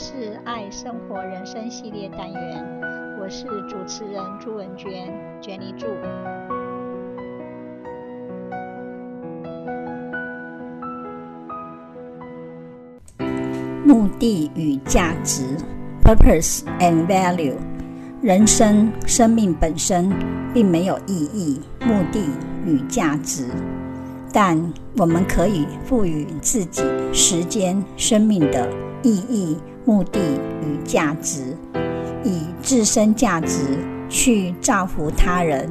是爱生活人生系列单元，我是主持人朱文娟，Jenny 朱。目的与价值 （Purpose and Value）。人生生命本身并没有意义、目的与价值，但我们可以赋予自己时间、生命的意义、目的与价值，以自身价值去造福他人、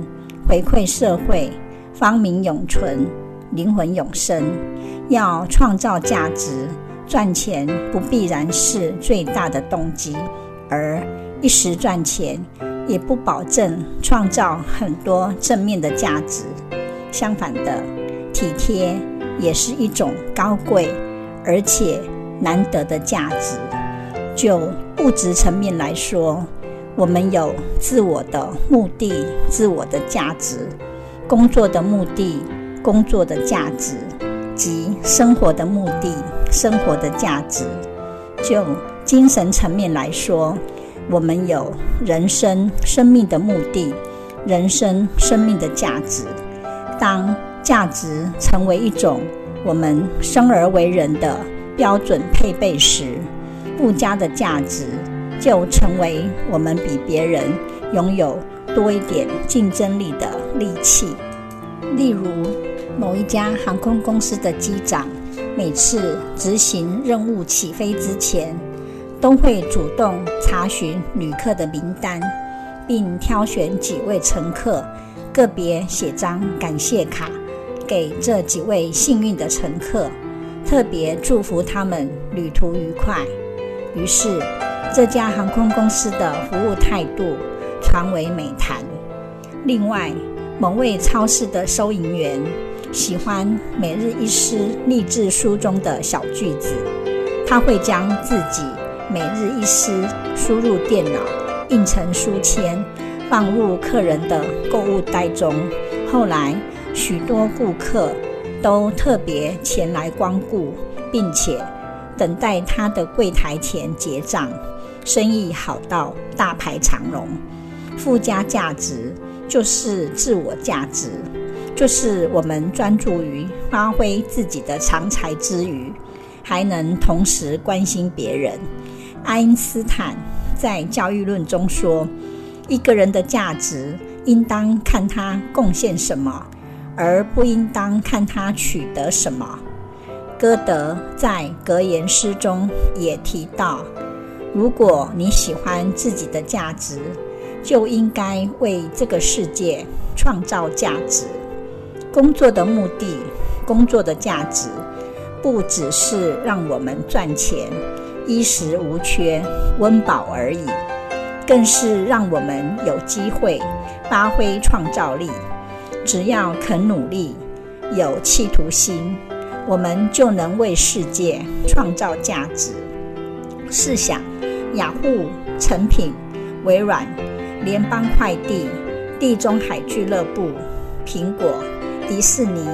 回馈社会，芳名永存，灵魂永生。要创造价值，赚钱不必然是最大的动机，而一时赚钱也不保证创造很多正面的价值。相反的，体贴也是一种高贵而且难得的价值。就物质层面来说，我们有自我的目的、自我的价值；工作的目的、工作的价值；及生活的目的、生活的价值。就精神层面来说，我们有人生生命的目的，人生生命的价值。当价值成为一种我们生而为人的标准配备时，附加的价值就成为我们比别人拥有多一点竞争力的利器。例如，某一家航空公司的机长，每次执行任务起飞之前，都会主动查询旅客的名单，并挑选几位乘客，个别写张感谢卡给这几位幸运的乘客，特别祝福他们旅途愉快。于是，这家航空公司的服务态度传为美谈。另外，某位超市的收银员喜欢每日一诗励志书中的小句子，他会将自己。每日一诗输入电脑，印成书签，放入客人的购物袋中。后来，许多顾客都特别前来光顾，并且等待他的柜台前结账，生意好到大排长龙。附加价值就是自我价值，就是我们专注于发挥自己的长才之余，还能同时关心别人。爱因斯坦在《教育论》中说：“一个人的价值应当看他贡献什么，而不应当看他取得什么。”歌德在格言诗中也提到：“如果你喜欢自己的价值，就应该为这个世界创造价值。工作的目的，工作的价值，不只是让我们赚钱。”衣食无缺，温饱而已，更是让我们有机会发挥创造力。只要肯努力，有企图心，我们就能为世界创造价值。试想，雅虎、成品、微软、联邦快递、地中海俱乐部、苹果、迪士尼，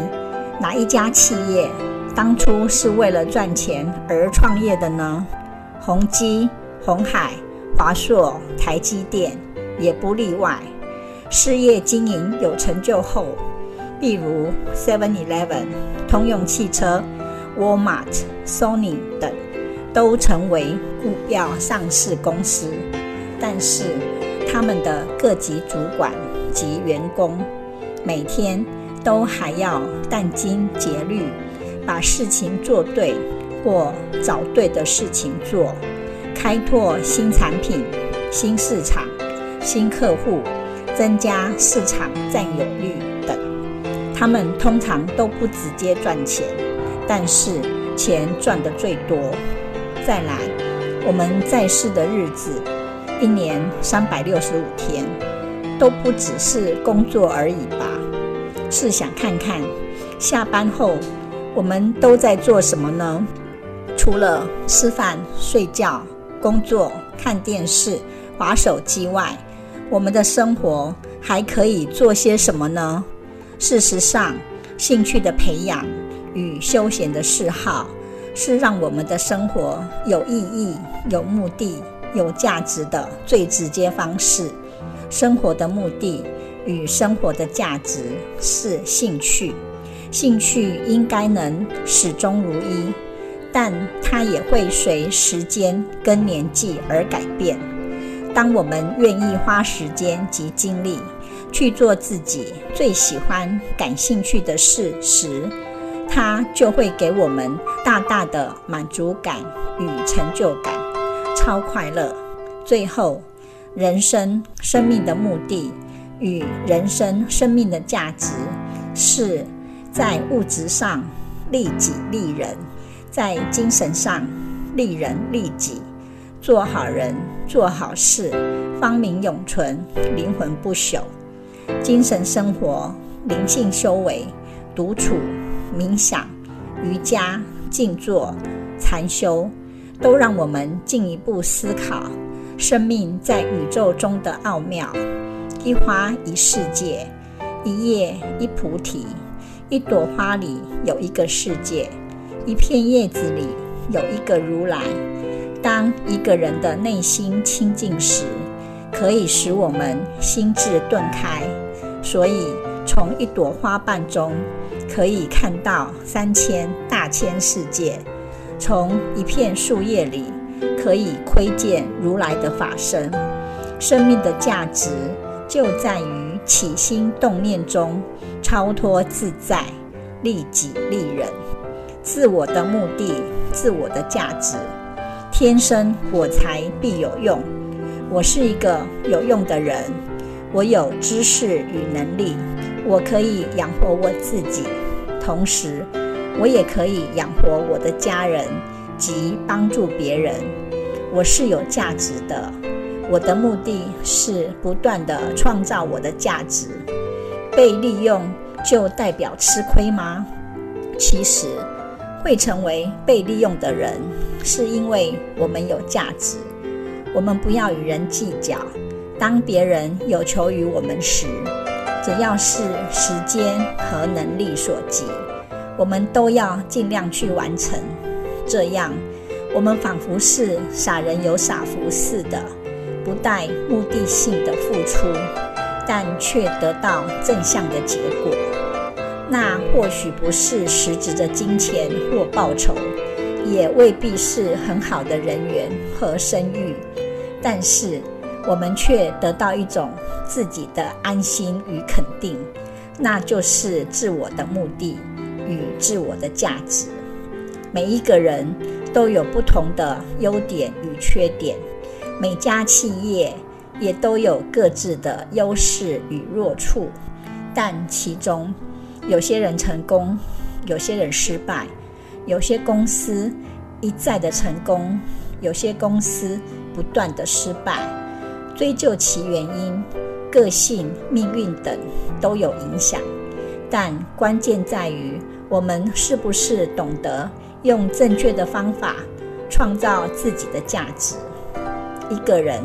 哪一家企业当初是为了赚钱而创业的呢？宏基、鸿海、华硕、台积电也不例外。事业经营有成就后，譬如 Seven Eleven、通用汽车、Walmart、Sony 等，都成为股票上市公司。但是，他们的各级主管及员工，每天都还要殚精竭虑，把事情做对。或找对的事情做，开拓新产品、新市场、新客户，增加市场占有率。他们通常都不直接赚钱，但是钱赚得最多。再来，我们在世的日子，一年三百六十五天，都不只是工作而已吧？试想看看，下班后我们都在做什么呢？除了吃饭、睡觉、工作、看电视、滑手机外，我们的生活还可以做些什么呢？事实上，兴趣的培养与休闲的嗜好是让我们的生活有意义、有目的、有价值的最直接方式。生活的目的与生活的价值是兴趣，兴趣应该能始终如一，但它也会随时间跟年纪而改变。当我们愿意花时间及精力去做自己最喜欢、感兴趣的事时，它就会给我们大大的满足感与成就感，超快乐。最后，人生生命的目的与人生生命的价值，是在物质上利己利人，在精神上利人利己，做好人做好事，芳名永存，灵魂不朽。精神生活、灵性修为、独处。冥想、瑜伽、静坐、禅修，都让我们进一步思考生命在宇宙中的奥妙。一花一世界，一叶一菩提，一朵花里有一个世界，一片叶子里有一个如来。当一个人的内心清净时，可以使我们心智顿开。所以，从一朵花瓣中，可以看到三千大千世界，从一片树叶里可以窥见如来的法身。生命的价值就在于起心动念中超脱自在，利己利人。自我的目的，自我的价值。天生我材必有用。我是一个有用的人，我有知识与能力，我可以养活我自己。同时，我也可以养活我的家人及帮助别人。我是有价值的。我的目的是不断地创造我的价值。被利用就代表吃亏吗？其实，会成为被利用的人，是因为我们有价值。我们不要与人计较。当别人有求于我们时，只要是时间和能力所及，我们都要尽量去完成。这样，我们仿佛是傻人有傻福似的，不带目的性的付出，但却得到正向的结果。那或许不是实质的金钱或报酬，也未必是很好的人缘和声誉，但是，我们却得到一种自己的安心与肯定，那就是自我的目的与自我的价值。每一个人都有不同的优点与缺点，每家企业也都有各自的优势与弱处，但其中有些人成功，有些人失败，有些公司一再的成功，有些公司不断的失败。追究其原因，个性、命运等都有影响，但关键在于我们是不是懂得用正确的方法创造自己的价值。一个人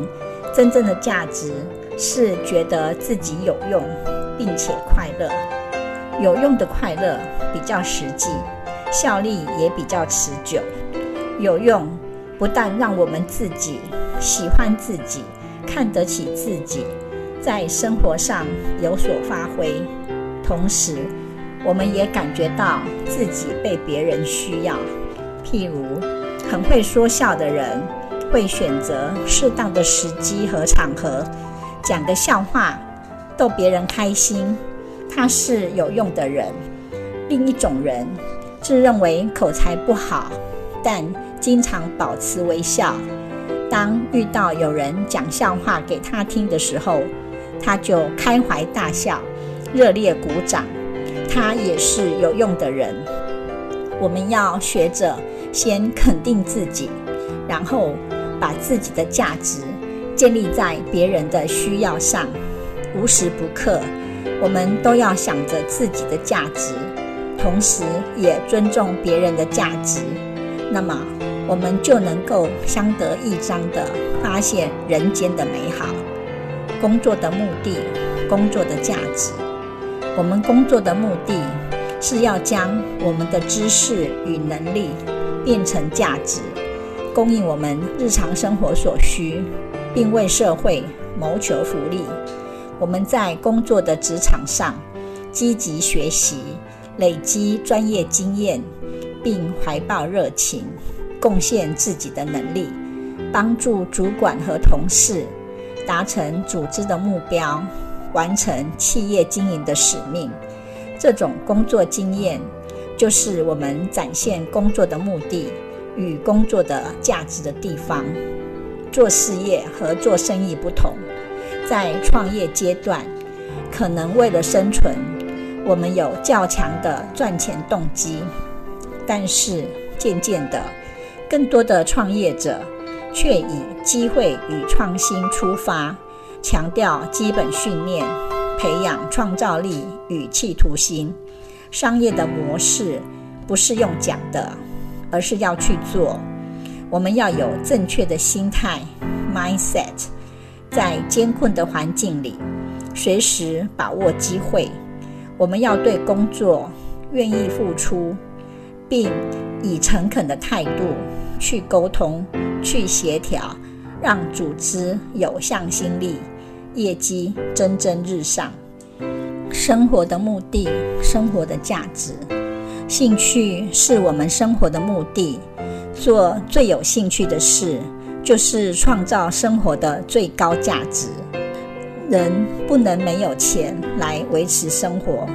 真正的价值是觉得自己有用，并且快乐。有用的快乐比较实际，效力也比较持久。有用不但让我们自己喜欢自己。看得起自己，在生活上有所发挥，同时，我们也感觉到自己被别人需要。譬如，很会说笑的人，会选择适当的时机和场合，讲个笑话，逗别人开心。他是有用的人。另一种人，自认为口才不好，但经常保持微笑。当遇到有人讲笑话给他听的时候，他就开怀大笑，热烈鼓掌。他也是有用的人。我们要学着先肯定自己，然后把自己的价值建立在别人的需要上。无时不刻，我们都要想着自己的价值，同时也尊重别人的价值。那么，我们就能够相得益彰地发现人间的美好。工作的目的，工作的价值。我们工作的目的是要将我们的知识与能力变成价值，供应我们日常生活所需，并为社会谋求福利。我们在工作的职场上积极学习，累积专业经验，并怀抱热情，贡献自己的能力，帮助主管和同事达成组织的目标，完成企业经营的使命。这种工作经验，就是我们展现工作的目的与工作的价值的地方。做事业和做生意不同，在创业阶段，可能为了生存，我们有较强的赚钱动机，但是渐渐的，更多的创业者却以机会与创新出发，强调基本训练，培养创造力与企图心。商业的模式不是用讲的，而是要去做。我们要有正确的心态 （mindset），在艰困的环境里，随时把握机会。我们要对工作愿意付出，并以诚恳的态度去沟通、去协调，让组织有向心力，业绩蒸蒸日上。生活的目的，生活的价值，兴趣是我们生活的目的。做最有兴趣的事，就是创造生活的最高价值。人不能没有钱来维持生活，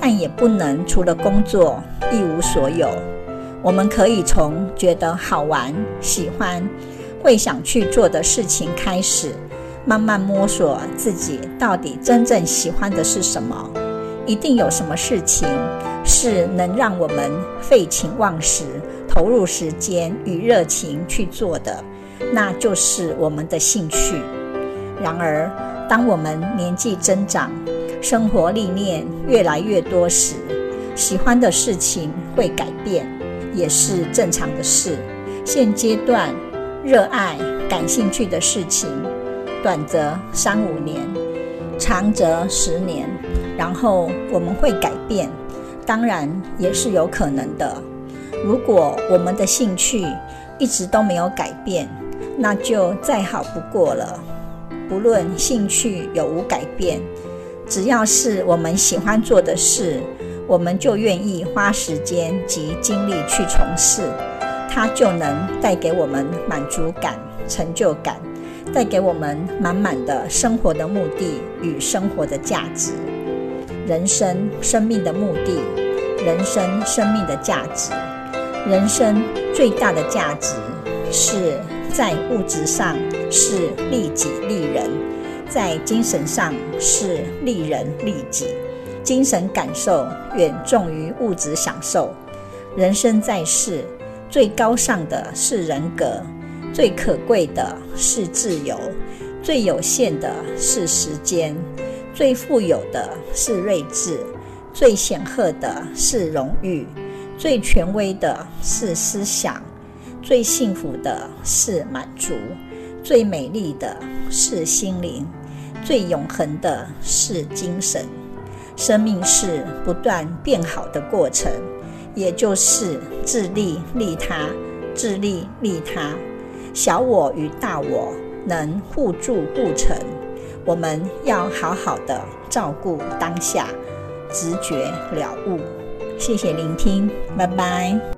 但也不能除了工作一无所有。我们可以从觉得好玩、喜欢、会想去做的事情开始，慢慢摸索自己到底真正喜欢的是什么。一定有什么事情是能让我们废寝忘食。投入时间与热情去做的，那就是我们的兴趣。然而，当我们年纪增长，生活历练越来越多时，喜欢的事情会改变，也是正常的事。现阶段热爱、感兴趣的事情，短则三五年，长则十年，然后我们会改变，当然也是有可能的。如果我们的兴趣一直都没有改变，那就再好不过了。不论兴趣有无改变，只要是我们喜欢做的事，我们就愿意花时间及精力去从事，它就能带给我们满足感、成就感，带给我们满满的生活的目的与生活的价值。人生生命的目的，人生生命的价值。人生最大的价值是在物质上是利己利人，在精神上是利人利己，精神感受远重于物质享受。人生在世，最高尚的是人格，最可贵的是自由，最有限的是时间，最富有的是睿智，最显赫的是荣誉。最权威的是思想，最幸福的是满足，最美丽的是心灵，最永恒的是精神。生命是不断变好的过程，也就是自利利他，自利利他，小我与大我能互助互成。我们要好好的照顾当下，直觉了悟。谢谢聆听，拜拜。